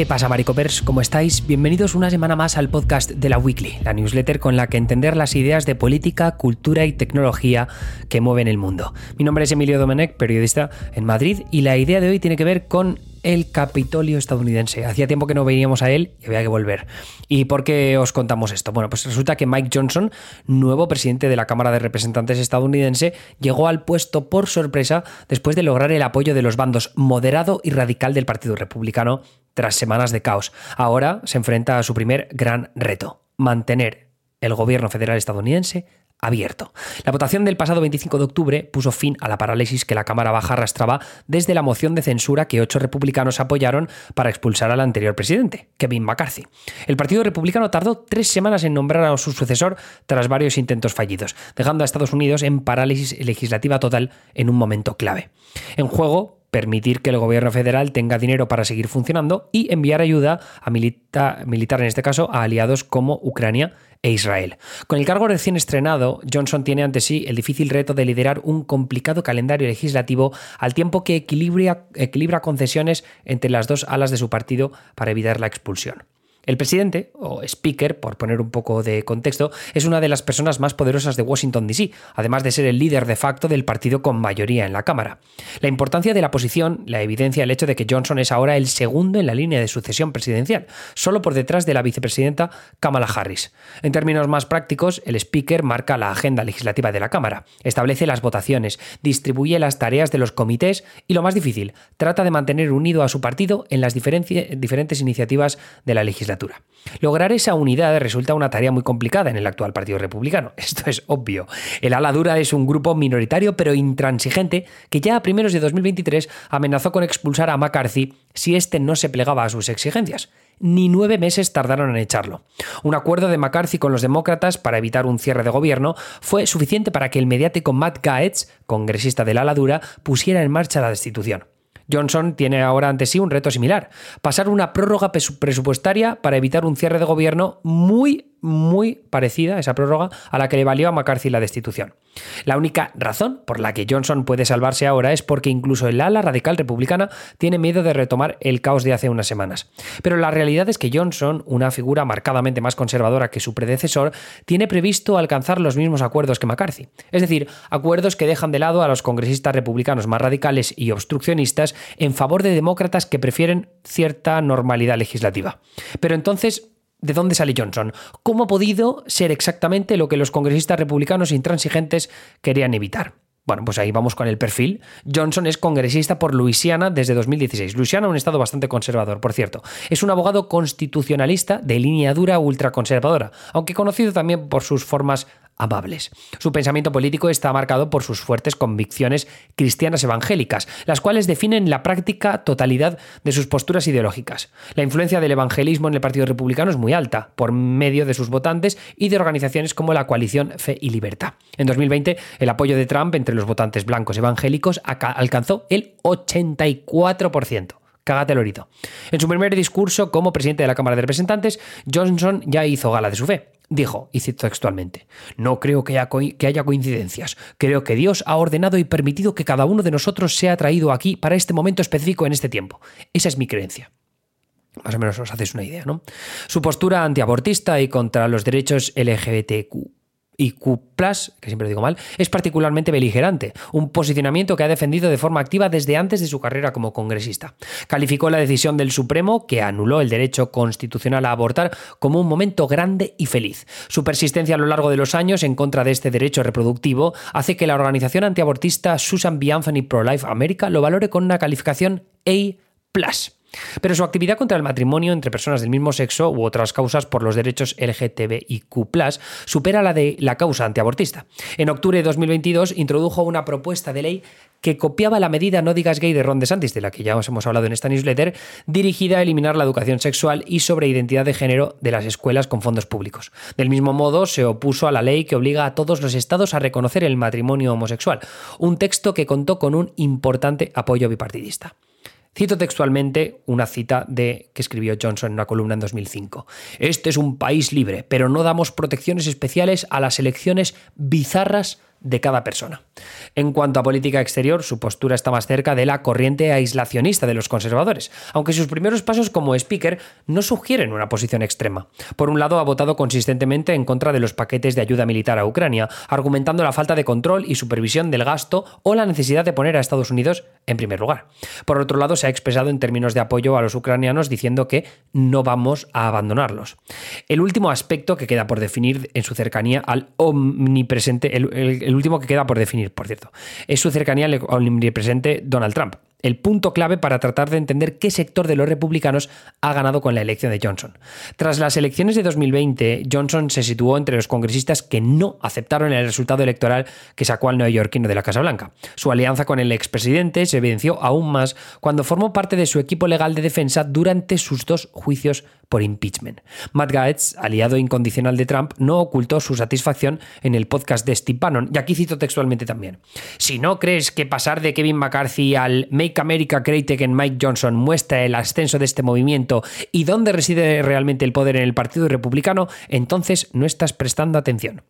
¿Qué pasa, Maricopers? ¿Cómo estáis? Bienvenidos una semana más al podcast de la Weekly, la newsletter con la que entender las ideas de política, cultura y tecnología que mueven el mundo. Mi nombre es Emilio Domenech, periodista en Madrid, y la idea de hoy tiene que ver con el Capitolio estadounidense. Hacía tiempo que no veníamos a él y había que volver. ¿Y por qué os contamos esto? Bueno, pues resulta que Mike Johnson, nuevo presidente de la Cámara de Representantes estadounidense, llegó al puesto por sorpresa después de lograr el apoyo de los bandos moderado y radical del Partido Republicano tras semanas de caos. Ahora se enfrenta a su primer gran reto, mantener el gobierno federal estadounidense abierto. La votación del pasado 25 de octubre puso fin a la parálisis que la Cámara Baja arrastraba desde la moción de censura que ocho republicanos apoyaron para expulsar al anterior presidente, Kevin McCarthy. El Partido Republicano tardó tres semanas en nombrar a su sucesor tras varios intentos fallidos, dejando a Estados Unidos en parálisis legislativa total en un momento clave. En juego, permitir que el gobierno federal tenga dinero para seguir funcionando y enviar ayuda a militar, en este caso, a aliados como Ucrania e Israel. Con el cargo recién estrenado, Johnson tiene ante sí el difícil reto de liderar un complicado calendario legislativo al tiempo que equilibra concesiones entre las dos alas de su partido para evitar la expulsión. El presidente, o speaker, por poner un poco de contexto, es una de las personas más poderosas de Washington, D.C., además de ser el líder de facto del partido con mayoría en la Cámara. La importancia de la posición la evidencia el hecho de que Johnson es ahora el segundo en la línea de sucesión presidencial, solo por detrás de la vicepresidenta Kamala Harris. En términos más prácticos, el speaker marca la agenda legislativa de la Cámara, establece las votaciones, distribuye las tareas de los comités y, lo más difícil, trata de mantener unido a su partido en las diferentes iniciativas de la legislatura. Lograr esa unidad resulta una tarea muy complicada en el actual Partido Republicano. Esto es obvio. El ala dura es un grupo minoritario pero intransigente que ya a primeros de 2023 amenazó con expulsar a McCarthy si éste no se plegaba a sus exigencias. Ni nueve meses tardaron en echarlo. Un acuerdo de McCarthy con los demócratas para evitar un cierre de gobierno fue suficiente para que el mediático Matt Gaetz, congresista del ala dura, pusiera en marcha la destitución. Johnson tiene ahora ante sí un reto similar, pasar una prórroga presupuestaria para evitar un cierre de gobierno muy muy parecida, esa prórroga, a la que le valió a McCarthy la destitución. La única razón por la que Johnson puede salvarse ahora es porque incluso el ala radical republicana tiene miedo de retomar el caos de hace unas semanas. Pero la realidad es que Johnson, una figura marcadamente más conservadora que su predecesor, tiene previsto alcanzar los mismos acuerdos que McCarthy. Es decir, acuerdos que dejan de lado a los congresistas republicanos más radicales y obstruccionistas en favor de demócratas que prefieren cierta normalidad legislativa. Pero entonces, ¿De dónde sale Johnson? ¿Cómo ha podido ser exactamente lo que los congresistas republicanos intransigentes querían evitar? Bueno, pues ahí vamos con el perfil. Johnson es congresista por Luisiana desde 2016. Luisiana, un estado bastante conservador, por cierto. Es un abogado constitucionalista de línea dura ultraconservadora, aunque conocido también por sus formas amables. Su pensamiento político está marcado por sus fuertes convicciones cristianas evangélicas, las cuales definen la práctica totalidad de sus posturas ideológicas. La influencia del evangelismo en el Partido Republicano es muy alta, por medio de sus votantes y de organizaciones como la coalición Fe y Libertad. En 2020, el apoyo de Trump entre los votantes blancos evangélicos alcanzó el 84%. Cágate el En su primer discurso como presidente de la Cámara de Representantes, Johnson ya hizo gala de su fe. Dijo, y cito textualmente, no creo que haya, que haya, coincidencias, creo que Dios ha ordenado y permitido que cada uno de nosotros sea traído aquí para este momento específico en este tiempo. Esa es mi creencia. Más o menos os hacéis una idea, ¿no? Su postura antiabortista y contra los derechos LGBTQ y Q, que siempre digo mal, es particularmente beligerante, un posicionamiento que ha defendido de forma activa desde antes de su carrera como congresista. Calificó la decisión del Supremo, que anuló el derecho constitucional a abortar, como un momento grande y feliz. Su persistencia a lo largo de los años en contra de este derecho reproductivo hace que la organización antiabortista Susan B. Anthony Pro-Life America lo valore con una calificación A. Pero su actividad contra el matrimonio entre personas del mismo sexo u otras causas por los derechos LGTBIQ supera la de la causa antiabortista. En octubre de 2022 introdujo una propuesta de ley que copiaba la medida No digas gay de Ron DeSantis, de la que ya os hemos hablado en esta newsletter, dirigida a eliminar la educación sexual y sobre identidad de género de las escuelas con fondos públicos. Del mismo modo, se opuso a la ley que obliga a todos los estados a reconocer el matrimonio homosexual, un texto que contó con un importante apoyo bipartidista. Cito textualmente una cita de que escribió Johnson en una columna en 2005. Este es un país libre, pero no damos protecciones especiales a las elecciones bizarras de cada persona. En cuanto a política exterior, su postura está más cerca de la corriente aislacionista de los conservadores, aunque sus primeros pasos como speaker no sugieren una posición extrema. Por un lado, ha votado consistentemente en contra de los paquetes de ayuda militar a Ucrania, argumentando la falta de control y supervisión del gasto o la necesidad de poner a Estados Unidos en primer lugar. Por otro lado, se ha expresado en términos de apoyo a los ucranianos diciendo que no vamos a abandonarlos. El último aspecto que queda por definir en su cercanía al omnipresente, el, último que queda por definir, por cierto, es su cercanía al omnipresente Donald Trump el punto clave para tratar de entender qué sector de los republicanos ha ganado con la elección de Johnson. Tras las elecciones de 2020, Johnson se situó entre los congresistas que no aceptaron el resultado electoral que sacó al neoyorquino de la Casa Blanca. Su alianza con el expresidente se evidenció aún más cuando formó parte de su equipo legal de defensa durante sus dos juicios por impeachment. Matt Gaetz, aliado incondicional de Trump, no ocultó su satisfacción en el podcast de Steve Bannon, y aquí cito textualmente también. Si no crees que pasar de Kevin McCarthy al Make America Great Again Mike Johnson muestra el ascenso de este movimiento y dónde reside realmente el poder en el Partido Republicano, entonces no estás prestando atención.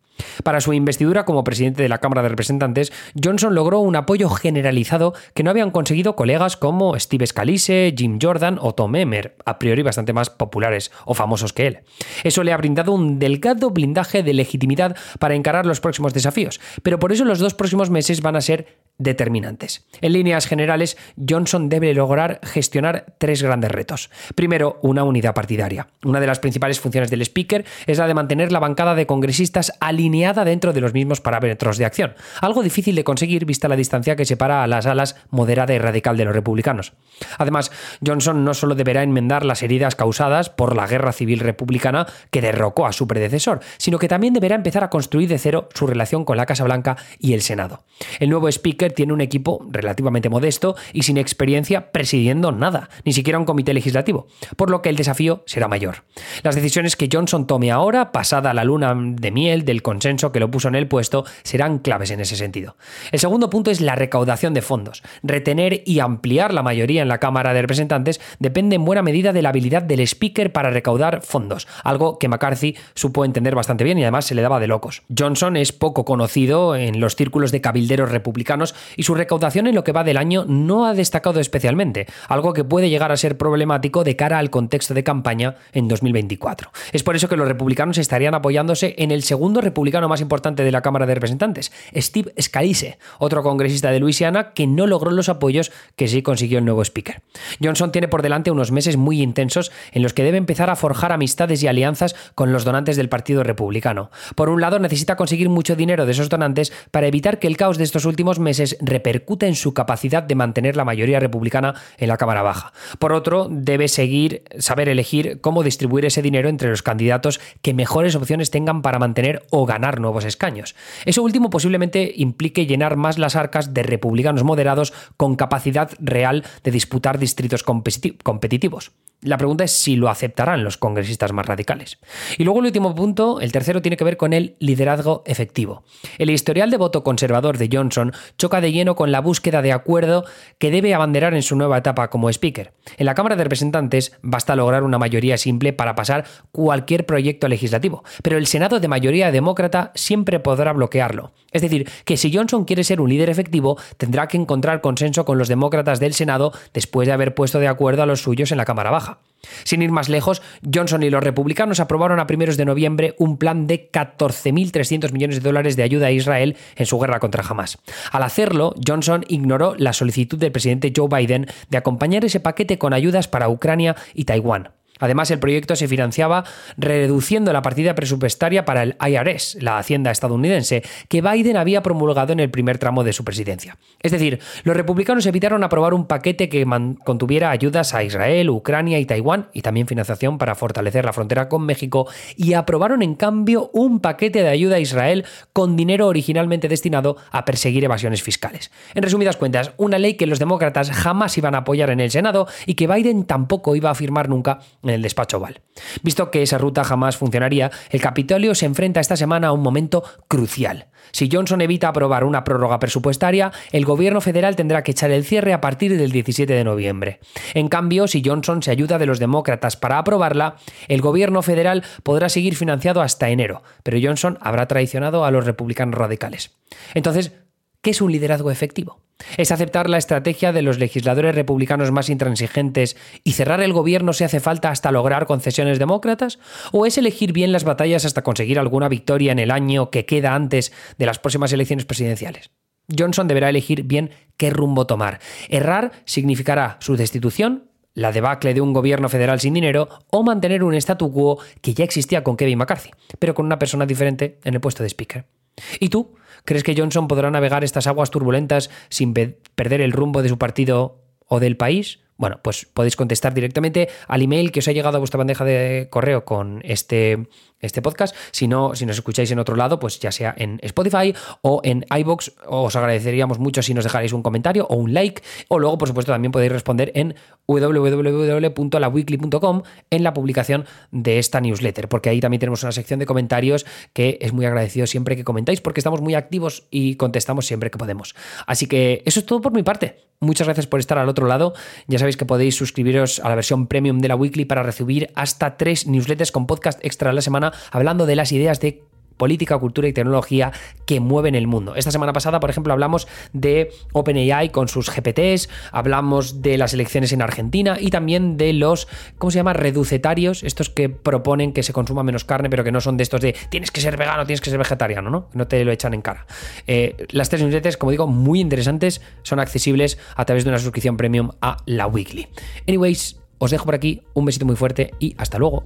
Para su investidura como presidente de la Cámara de Representantes, Johnson logró un apoyo generalizado que no habían conseguido colegas como Steve Scalise, Jim Jordan o Tom Emmer, a priori bastante más populares o famosos que él. Eso le ha brindado un delgado blindaje de legitimidad para encarar los próximos desafíos, pero por eso los dos próximos meses van a ser determinantes. En líneas generales, Johnson debe lograr gestionar tres grandes retos. Primero, una unidad partidaria. Una de las principales funciones del Speaker es la de mantener la bancada de congresistas alineada dentro de los mismos parámetros de acción, algo difícil de conseguir vista la distancia que separa a las alas moderada y radical de los republicanos. Además, Johnson no solo deberá enmendar las heridas causadas por la guerra civil republicana que derrocó a su predecesor, sino que también deberá empezar a construir de cero su relación con la Casa Blanca y el Senado. El nuevo Speaker tiene un equipo relativamente modesto y sin experiencia presidiendo nada, ni siquiera un comité legislativo, por lo que el desafío será mayor. Las decisiones que Johnson tome ahora, pasada la luna de miel del consenso que lo puso en el puesto, serán claves en ese sentido. El segundo punto es la recaudación de fondos. Retener y ampliar la mayoría en la Cámara de Representantes depende en buena medida de la habilidad del speaker para recaudar fondos, algo que McCarthy supo entender bastante bien y además se le daba de locos. Johnson es poco conocido en los círculos de cabilderos republicanos y su recaudación en lo que va del año no ha destacado especialmente, algo que puede llegar a ser problemático de cara al contexto de campaña en 2024. Es por eso que los republicanos estarían apoyándose en el segundo republicano más importante de la Cámara de Representantes, Steve Scalise, otro congresista de Luisiana que no logró los apoyos que sí consiguió el nuevo speaker. Johnson tiene por delante unos meses muy intensos en los que debe empezar a forjar amistades y alianzas con los donantes del Partido Republicano. Por un lado, necesita conseguir mucho dinero de esos donantes para evitar que el caos de estos últimos meses repercute en su capacidad de mantener la mayoría republicana en la Cámara Baja. Por otro, debe seguir, saber elegir cómo distribuir ese dinero entre los candidatos que mejores opciones tengan para mantener o ganar nuevos escaños. Eso último posiblemente implique llenar más las arcas de republicanos moderados con capacidad real de disputar distritos competitivos. La pregunta es si lo aceptarán los congresistas más radicales. Y luego el último punto, el tercero, tiene que ver con el liderazgo efectivo. El historial de voto conservador de Johnson choca de lleno con la búsqueda de acuerdo que debe abanderar en su nueva etapa como speaker. En la Cámara de Representantes basta lograr una mayoría simple para pasar cualquier proyecto legislativo, pero el Senado de mayoría demócrata siempre podrá bloquearlo. Es decir, que si Johnson quiere ser un líder efectivo, tendrá que encontrar consenso con los demócratas del Senado después de haber puesto de acuerdo a los suyos en la Cámara Baja. Sin ir más lejos, Johnson y los republicanos aprobaron a primeros de noviembre un plan de 14.300 millones de dólares de ayuda a Israel en su guerra contra Hamas. Al hacerlo, Johnson ignoró la solicitud del presidente Joe Biden de acompañar ese paquete con ayudas para Ucrania y Taiwán. Además, el proyecto se financiaba reduciendo la partida presupuestaria para el IRS, la Hacienda estadounidense, que Biden había promulgado en el primer tramo de su presidencia. Es decir, los republicanos evitaron aprobar un paquete que contuviera ayudas a Israel, Ucrania y Taiwán, y también financiación para fortalecer la frontera con México, y aprobaron en cambio un paquete de ayuda a Israel con dinero originalmente destinado a perseguir evasiones fiscales. En resumidas cuentas, una ley que los demócratas jamás iban a apoyar en el Senado y que Biden tampoco iba a firmar nunca el despacho Oval. Visto que esa ruta jamás funcionaría, el Capitolio se enfrenta esta semana a un momento crucial. Si Johnson evita aprobar una prórroga presupuestaria, el gobierno federal tendrá que echar el cierre a partir del 17 de noviembre. En cambio, si Johnson se ayuda de los demócratas para aprobarla, el gobierno federal podrá seguir financiado hasta enero, pero Johnson habrá traicionado a los republicanos radicales. Entonces, ¿qué es un liderazgo efectivo? ¿Es aceptar la estrategia de los legisladores republicanos más intransigentes y cerrar el gobierno si hace falta hasta lograr concesiones demócratas? ¿O es elegir bien las batallas hasta conseguir alguna victoria en el año que queda antes de las próximas elecciones presidenciales? Johnson deberá elegir bien qué rumbo tomar. Errar significará su destitución, la debacle de un gobierno federal sin dinero o mantener un statu quo que ya existía con Kevin McCarthy, pero con una persona diferente en el puesto de speaker. ¿Y tú? ¿Crees que Johnson podrá navegar estas aguas turbulentas sin perder el rumbo de su partido o del país? Bueno, pues podéis contestar directamente al email que os ha llegado a vuestra bandeja de correo con este, este podcast. Si no, si nos escucháis en otro lado, pues ya sea en Spotify o en iBox, os agradeceríamos mucho si nos dejarais un comentario o un like. O luego, por supuesto, también podéis responder en www.laweekly.com en la publicación de esta newsletter, porque ahí también tenemos una sección de comentarios que es muy agradecido siempre que comentáis, porque estamos muy activos y contestamos siempre que podemos. Así que eso es todo por mi parte. Muchas gracias por estar al otro lado. Ya sabéis que podéis suscribiros a la versión premium de la weekly para recibir hasta tres newsletters con podcast extra a la semana hablando de las ideas de política, cultura y tecnología que mueven el mundo. Esta semana pasada, por ejemplo, hablamos de OpenAI con sus GPTs, hablamos de las elecciones en Argentina y también de los, ¿cómo se llama? Reducetarios, estos que proponen que se consuma menos carne, pero que no son de estos de tienes que ser vegano, tienes que ser vegetariano, ¿no? No te lo echan en cara. Eh, las tres newsletters, como digo, muy interesantes, son accesibles a través de una suscripción premium a la weekly. Anyways, os dejo por aquí, un besito muy fuerte y hasta luego.